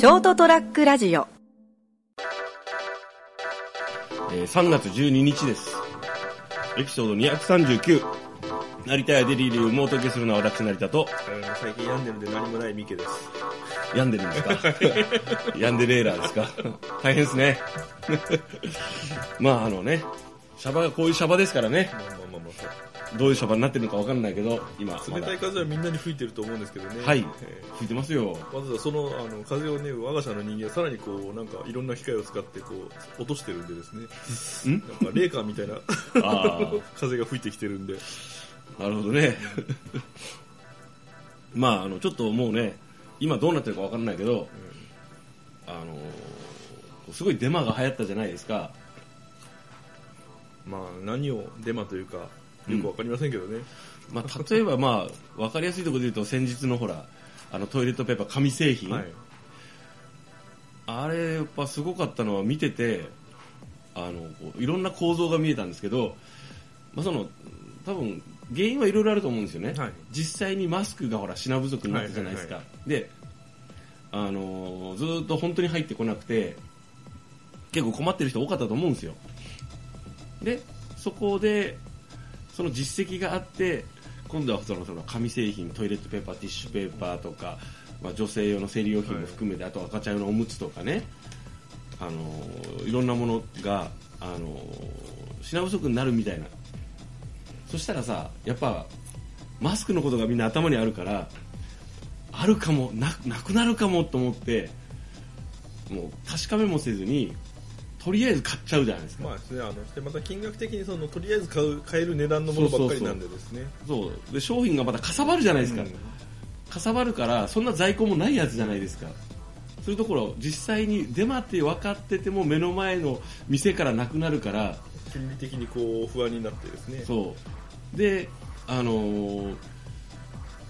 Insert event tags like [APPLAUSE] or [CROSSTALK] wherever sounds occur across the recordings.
ショートトラックラジオえー3月12日です。エピソード239。成田やデリーで羽毛解けするのは私成田と、最近病んでるんで何もないミケです。病んでるんですか？[LAUGHS] 病んでレーラーですか？大変ですね。[LAUGHS] まああのね、シャバがこういうシャバですからね、まあまあまあまあどういうシャバになってるのかわかんないけど、今、冷たい風はみんなに吹いてると思うんですけどね。はいえ吹いてますよ。ーまずはそのあの風をね、我が社の人間はさらにこう、なんかいろんな機械を使ってこう、落としてるんでですね。ん？なんかレーカーみたいなあ [LAUGHS] 風が吹いてきてるんで。あ、なるほどね。[LAUGHS] まああの、ちょっともうね、今どうなってるかわかんないけど、あのーすごいデマが流行ったじゃないですか。まあ何をデマというか、よくわかりませんけどね。まあ、例えば、まあ、わかりやすいところで言うと、先日のほら、あのトイレットペーパー、紙製品、はい。あれ、やっぱすごかったのは見てて、あのこういろんな構造が見えたんですけど、まあ、その多分原因はいろいろあると思うんですよね、はい実際にマスクがほら品不足になったじゃないですか、はいで、あのずーっと本当に入ってこなくて、結構困ってる人多かったと思うんですよ。で、そこで、その実績があって、今度はそのその紙製品、トイレットペーパー、ティッシュペーパーとか、まあ、女性用の生理用品も含めて、あと赤ちゃん用のおむつとかね、あのいろんなものが、あの品不足になるみたいな。そしたらさ、やっぱ、マスクのことがみんな頭にあるから、あるかも、ななくなるかもと思って、もう確かめもせずに、とりあえず買っちゃうじゃないですか。まあですね、あの、してまた金額的にその、とりあえず買う、買える値段のものばっかりなんでですね。そう。で商品がまたかさばるじゃないですか、うんかさばるからそんな在庫もないやつじゃないですか。そういうところ実際にデマって分かってても目の前の店からなくなるから。心理的にこう、不安になってですね。そう。であのー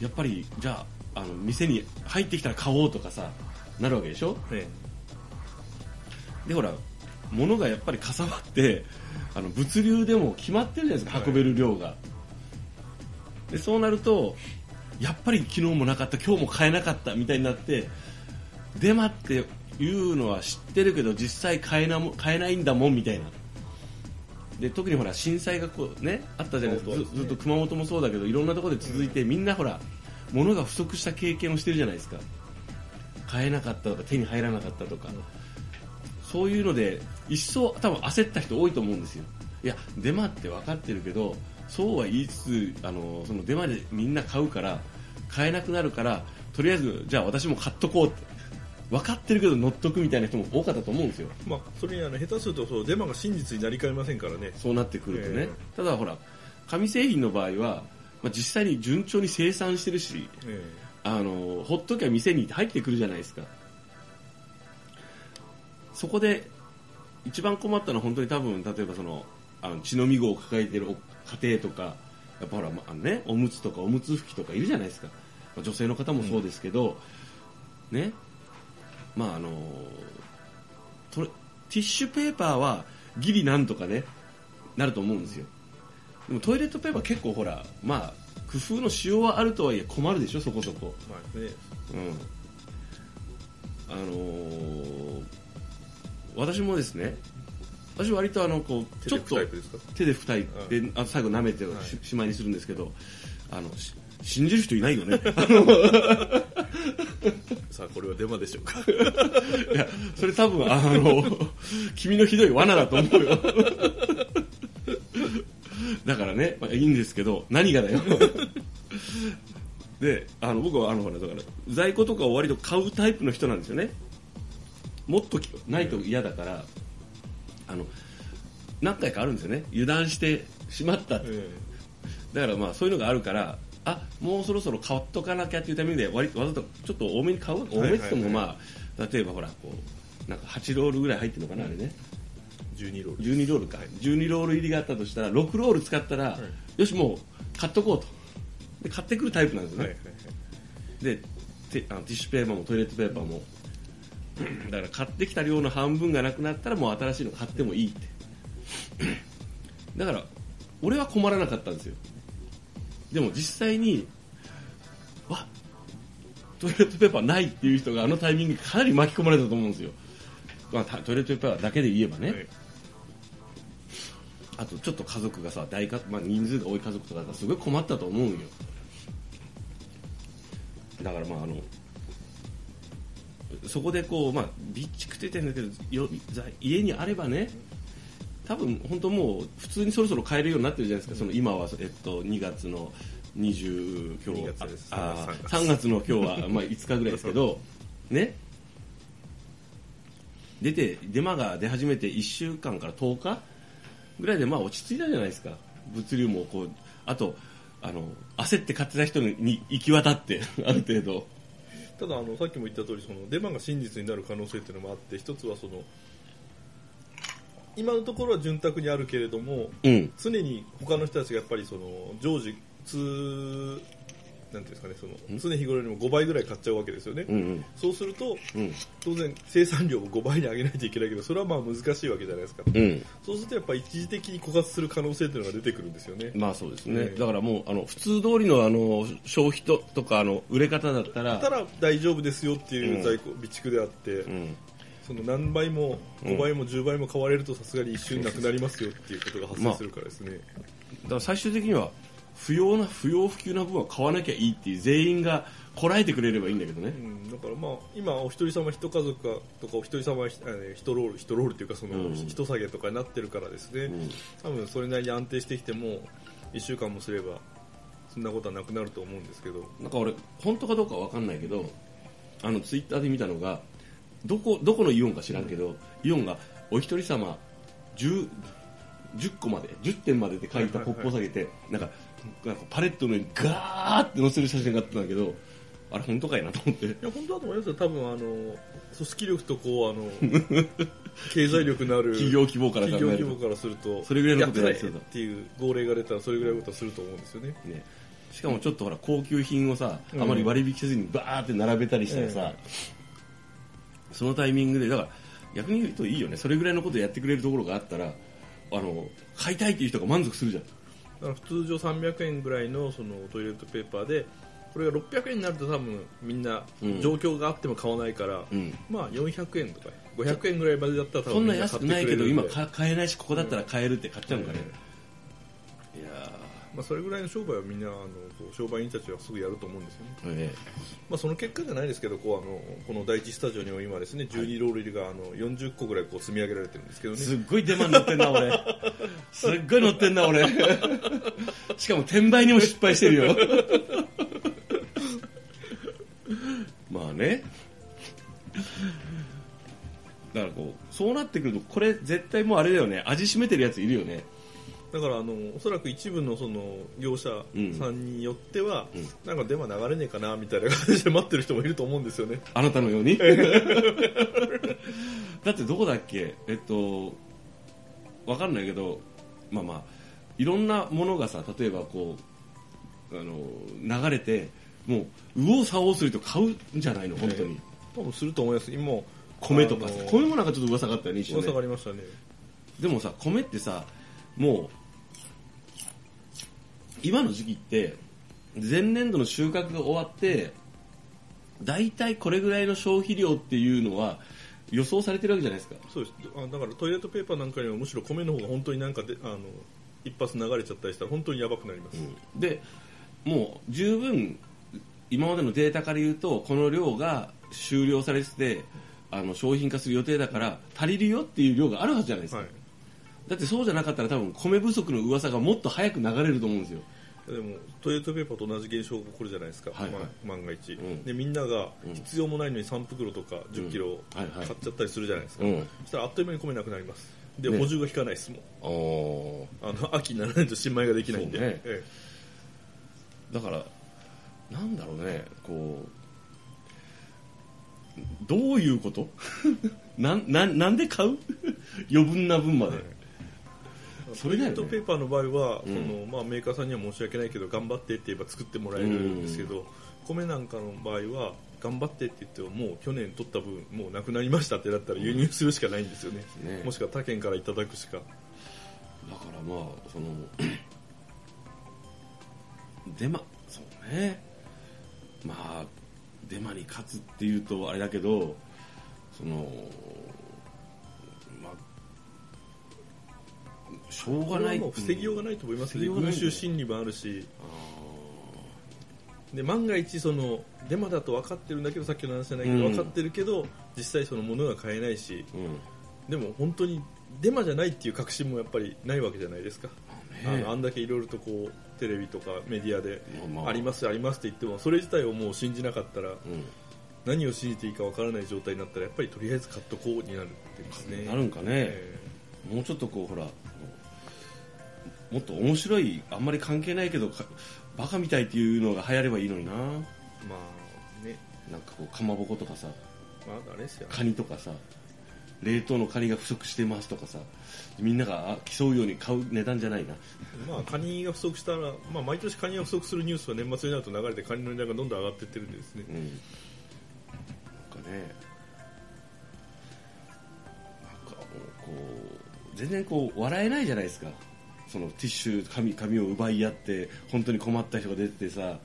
やっぱりじゃああの店に入ってきたら買おうとかさなるわけでしょ？ねでほら物がやっぱりかさばってあの物流でも決まってるじゃないですか、はい。運べる量が。でそうなるとやっぱり昨日もなかった今日も買えなかったみたいになってデマっていうのは知ってるけど実際買えなも買えないんだもんみたいな。で特にほら震災がこう、ね、あったじゃないですか。ね。ずずっと熊本もそうだけどいろんなところで続いて、みんなほら物が不足した経験をしてるじゃないですか。買えなかったとか手に入らなかったとか、そういうので一層多分焦った人多いと思うんですよ。いやデマって分かってるけどそうは言いつつあのそのデマでみんな買うから買えなくなるからとりあえずじゃあ私も買っとこうって。分かってるけど乗っとくみたいな人も多かったと思うんですよ。まあ、それにあの下手するとそうデマが真実になりかねませんからね。そうなってくるとね、えただほら紙製品の場合は、まあ、実際に順調に生産してるしえ。あのほっときゃ店に入ってくるじゃないですか。そこで一番困ったのは本当に多分例えばそのあの血のみ子を抱えているお家庭とかやっぱほら、まあのね、おむつとかおむつ拭きとかいるじゃないですか、まあ女性の方もそうですけど、ね。まああのティッシュペーパーはギリなんとかねなると思うんですよ。でもトイレットペーパー結構ほらまあ工夫のしようはあるとはいえ困るでしょそこそこ。まあね、うん。あのー私もですね私割とあのこうちちょっょっととタイプであ最後舐めてし,、まいにするんですけどあのし信じる人いないよね。[LAUGHS] さあ、これはデマでしょうか？[LAUGHS] いやそれ多分あの [LAUGHS] 君のひどい罠だと思うよ。だからね、まあ、いいんですけど何がだよ。であの僕はあのほらだから在庫とかを割と買うタイプの人なんですよねもっときないと嫌だから、あの何回かあるんですよね。油断してしまったって。えだからまあそういうのがあるからあもうそろそろ買っとかなきゃっていうためで割わざとちょっと多めに買う多めって言ってもまあ例えばほらこうなんか8ロールぐらい入ってるのかなあれね。え12ロール。12ロールか。12ロール入りがあったとしたら6ロール使ったら、よしもう買っとこうと。で買ってくるタイプなんですよね。でテあのティッシュペーパーもトイレットペーパーもだから買ってきた量の半分がなくなったらもう新しいの買ってもいいって。だから俺は困らなかったんですよ。でも実際にわトイレットペーパーないっていう人があのタイミングでかなり巻き込まれたと思うんですよ、まあ、たトイレットペーパーだけで言えばね、はい。あとちょっと家族がさ大家、まあ、人数が多い家族とかだったらすごい困ったと思うんよ。だからまああのそこでこうまあ備蓄って言ってるんだけどよざ家にあればね多分本当もう普通にそろそろ買えるようになってるじゃないですか、その今は、えっと、2月の20今日2月です。ああ3月3月の今日は [LAUGHS] まあ5日ぐらいですけどね。出てデマが出始めて1週間から10日ぐらいでまあ落ち着いたじゃないですか。物流もこうあとあの焦って買ってた人に行き渡ってある程度ただあのさっきも言った通りそのデマが真実になる可能性っていうのもあって一つはその今のところは潤沢にあるけれどもうん。常に他の人たちがやっぱりその常時通なんていうんですかねその常日頃よりも5倍ぐらい買っちゃうわけですよね、うんうん。そうするとうん。当然生産量を5倍に上げないといけないけどそれはまあ難しいわけじゃないですかうん。そうするとやっぱ一時的に枯渇する可能性っていうのが出てくるんですよね。まあそうですね、ええだからもうあの普通通りのあの消費ととかあの売れ方だったらたら大丈夫ですよっていう在庫、備蓄であって、うん、その何倍もうん。5倍も10倍も買われるとさすがに一瞬なくなりますよっていうことが発生するからですね、だから最終的には不要な不要不急な分は買わなきゃいいっていう全員がこらえてくれればいいんだけどね。うん、だからまあ今お一人様一家族とかお一人様ひえー一ロール一ロールっていうかそのうん。一下げとかになってるからですね、うん。多分それなりに安定してきても1週間もすればそんなことはなくなると思うんですけど。なんか俺本当かどうかわかんないけどあのツイッターで見たのがどこどこのイオンか知らんけど、イオンがお一人様 10, 10個まで10点までって書いたポップを下げてなんかなんかパレットの上にガーって載せる写真があったんだけどあれ本当かいなと思って。いや本当だと思いますよ。多分あの組織力とこうあの [LAUGHS] 経済力のある [LAUGHS] 企業規模から考えると。企業規模からするとそれぐらいのことややってっていう号令が出たらそれぐらいのことはすると思うんですよね。ね、しかもちょっとほら高級品をさうん。あまり割引せずにバーって並べたりしたらさ、そのタイミングでだから逆に言うといいよね。それぐらいのことやってくれるところがあったらあの買いたいっていう人が満足するじゃん通常300円ぐらいのそのトイレットペーパーでこれが600円になると多分みんなうん。状況があっても買わないから、うん。まあ400円とか500円ぐらいまでだったら多そんな分みんな安くないけど今か買えないしここだったら買えるって買っちゃうんかね、いやまあ、それぐらいの商売はみんなあのこう商売員たちはすぐやると思うんですよね、ーえ。まあ、その結果じゃないですけどこうあのこの第一スタジオにも今ですね12ロール入りがあの40個ぐらいこう積み上げられてるんですけどね。えすっごい出番乗ってんな俺。[LAUGHS] すっごい乗ってんな俺。しかも転売にも失敗してるよ。まあね。だからこうそうなってくるとこれ絶対もうあれだよね。味しめてるやついるよねだからあのおそらく一部のその業者さんによっては、うん。なんかデマ流れねえかなみたいな感じで待ってる人もいると思うんですよね。あなたのように？[LAUGHS] だってどこだっけ？えっとわかんないけどまあまあいろんなものがさ例えばこうあの流れてもう右往左往すると買うんじゃないの？本当に、多分すると思います。今も米とか米もなんかちょっと噂があったよね。噂がありましたね。でもさ米ってさもう今の時期って前年度の収穫が終わって大体これぐらいの消費量っていうのは予想されてるわけじゃないですか。そうです。あだからトイレットペーパーなんかよりもむしろ米の方が本当になんかであの一発流れちゃったりしたら本当にやばくなります、でもう十分今までのデータから言うとこの量が終了されててあの商品化する予定だから足りるよっていう量があるはずじゃないですか、はいだってそうじゃなかったら多分米不足の噂がもっと早く流れると思うんですよ。でもトイレットペーパーと同じ現象が起こるじゃないですか、はいはい。ま万が一、ん。でみんながうん。必要もないのに3袋とか1 0キロはいはい。買っちゃったりするじゃないですか、うん。そしたらあっという間に米なくなります。で、ね。補充が効かないですもん。おあの秋にならないと新米ができないんで、ね。えだからなんだろうね。こうどういうこと？[LAUGHS] なんなんなんで買う？[LAUGHS] 余分な分まで、えそれだよね。トイレットペーパーの場合は、うん。そのまあ、メーカーさんには申し訳ないけど頑張ってって言えば作ってもらえるんですけど、米なんかの場合は頑張ってって言ってももう去年取った分もうなくなりましたってなったら輸入するしかないんですよね、ね。もしくは他県からいただくしか。だからまあそのでまそうね。まあデマに勝つっていうとあれだけどそのしょうがない防ぎようがないと思いますね。群衆心理もあるし。あで万が一そのデマだと分かってるんだけどさっきの話じゃないけど、うん。分かってるけど実際その物が買えないし。ーうん。でも本当にデマじゃないっていう確信もやっぱりないわけじゃないですか、あね。のあんだけいろいろとこうテレビとかメディアでまありますありますって言ってもそれ自体をもう信じなかったらうん。何を信じていいか分からない状態になったらやっぱりとりあえず買っとこうになるってですね。なるんかね、え。もうちょっとこうほらもっと面白いあんまり関係ないけどかバカみたいっていうのが流行ればいいのにな。ーまあね。なんかこうかまぼことかさまああれですよカニとかさ冷凍のカニが不足してますとかさみんながあ競うように買う値段じゃないな。まあカニが不足したら、まあ、毎年カニが不足するニュースは年末になると流れてカニの値段がどんどん上がっていってるんでですね。うん。なんかねなんかこう全然こう笑えないじゃないですかそのティッシュ紙紙を奪い合って本当に困った人が出ててさ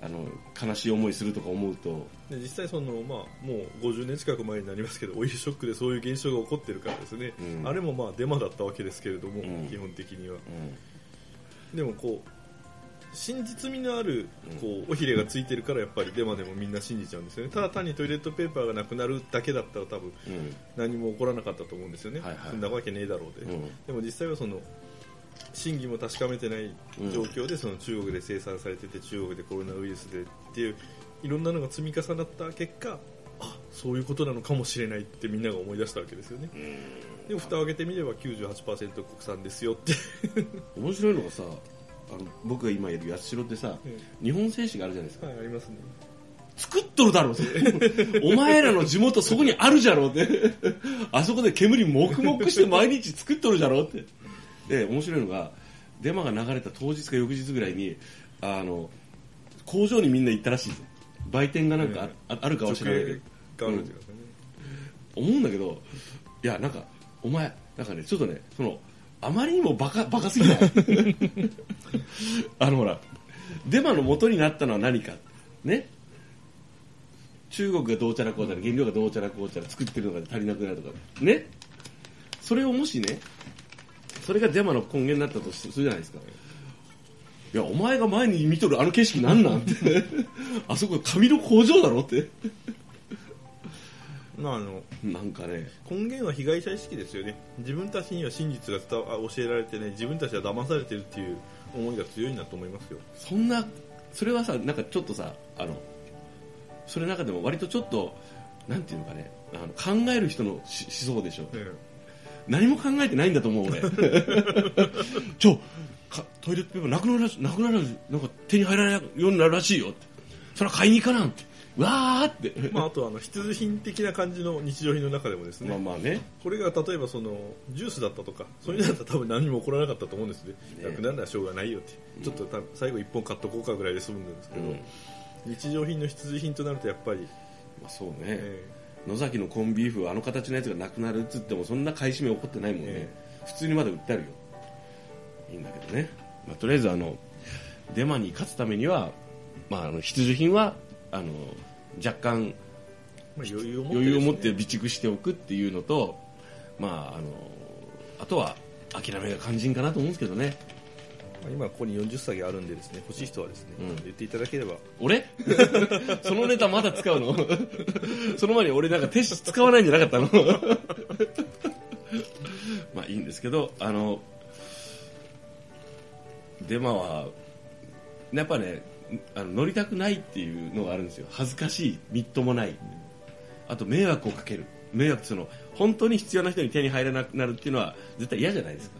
あの悲しい思いするとか思うと。で実際その、まあ、もう50年近く前になりますけどオイルショックでそういう現象が起こってるからですね、うん。あれもまあデマだったわけですけれども、うん。基本的には。うん。でもこう真実味のあるうん。こう尾ひれがついてるからやっぱりデマでもみんな信じちゃうんですよね。ただ単にトイレットペーパーがなくなるだけだったら多分うん。何も起こらなかったと思うんですよね、はいはい。そんなわけねえだろうで、うん。でも実際はその真偽も確かめてない状況でその中国で生産されてて中国でコロナウイルスでっていういろんなのが積み重なった結果あそういうことなのかもしれないってみんなが思い出したわけですよね。でも蓋を開けてみれば98%国産ですよって。面白いのがさあの僕が今いる八代ってさ日本製紙があるじゃないですか。はいありますね。作っとるだろう [LAUGHS] お前らの地元そこにあるじゃろうって。あそこで煙もくもくして毎日作っとるじゃろうってで面白いのがデマが流れた当日か翌日ぐらいにあの工場にみんな行ったらしいです売店がなんかあ,、あるかは知らないけど。うかね、思うんだけどいやなんかお前なんかねちょっとねそのあまりにもバカバカすぎない [LAUGHS] あのほらデマの元になったのは何か。ね。中国がどうちゃらこうちゃら原料がどうちゃらこうちゃら作ってるのが足りなくなるとか。ね。それをもしねそれがデマの根源になったとするじゃないですか。いやお前が前に見とるあの景色なんなんて。[LAUGHS] あそこ紙の工場だろって。まああのなんかね。根源は被害者意識ですよね。自分たちには真実が伝教えられてね自分たちは騙されてるっていう思いが強いなと思いますよ。そんなそれはさなんかちょっとさあのそれの中でも割とちょっとなんていうのかねあの考える人のし思想でしょ何も考えてないんだと思う俺。[LAUGHS] ちょかトイレットペーパーなくなるらしなくなるなんか手に入らないようになるらしいよって。それは買いに行かなんって。わーって。まあ、あとはあの必需品的な感じの日常品の中でもですね、まあまあね。これが例えばそのジュースだったとかそういうのだったら多分何も起こらなかったと思うんですね。ね。なくなるのはしょうがないよって、ちょっと最後1本買っとこうかぐらいで済むんですけど、うん。日常品の必需品となるとやっぱり、まあそうね、え野崎のコンビーフあの形のやつがなくなるっつってもそんな買い占め起こってないもんね、え普通にまだ売ってあるよ。いいんだけどね、まあ、とりあえずあのデマに勝つためには、まあ、あの必需品はあの若干まあ、余裕を持って,、余裕を持って備蓄しておくっていうのと、まあ、あのあとは諦めが肝心かなと思うんですけどね。まあ今ここに40下げあるんでですね欲しい人はですね、うん。言っていただければ。俺？[LAUGHS] そのネタまだ使うの？[LAUGHS] その前に俺なんかテスト使わないんじゃなかったの？[LAUGHS] まあいいんですけどあのデマはやっぱねあの乗りたくないっていうのがあるんですよ。恥ずかしいみっともない。あと迷惑をかける。迷惑その本当に必要な人に手に入らなくなるっていうのは絶対嫌じゃないですか。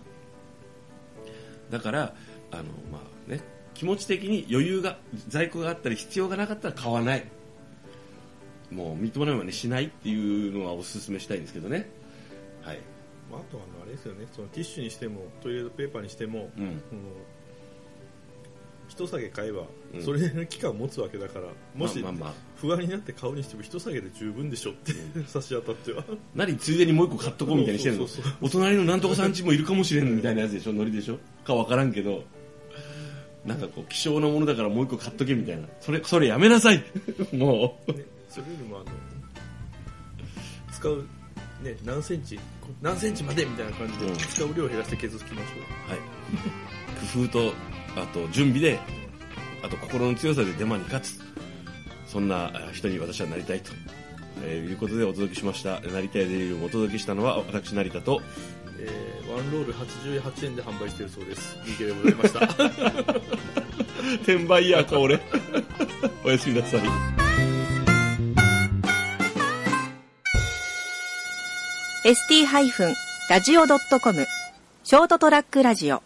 だからあの、まあね、気持ち的に余裕が在庫があったり必要がなかったら買わない。もうみっともないままにしないっていうのはお勧めしたいんですけどね。はい、まあ、あとはあのあれですよね。そのティッシュにしてもトイレットペーパーにしても、うん、その一下げ買えばうん。それなりの期間を持つわけだから、もしまあまあまあ。不安になって買うにしても一下げで十分でしょって、差し当たっては。何ついでにもう一個買っとこうみたいにしてるの。そうそう。お隣のなんとかさんちもいるかもしれんみたいなやつでしょ。ノリでしょ。かわからんけどなんかこう希少なものだからもう一個買っとけみたいな。それそれやめなさい。[LAUGHS] もう。ね、それよりもあの使う、ね、何センチこ何センチまでみたいな感じで、うん。使う量を減らして削ってきましょはい、工夫とあと準備であと心の強さでデマに勝つ。そんなあ人に私はなりたいと、えーいうことでお届けしました「なりたいデリリウム」をお届けしたのは私成田とう、えーワンロール88円で販売しているそうです。DK でございました。[LAUGHS] 転売ヤーか俺。[LAUGHS] おやすみなさい。ST-radio.com ショートトラックラジオ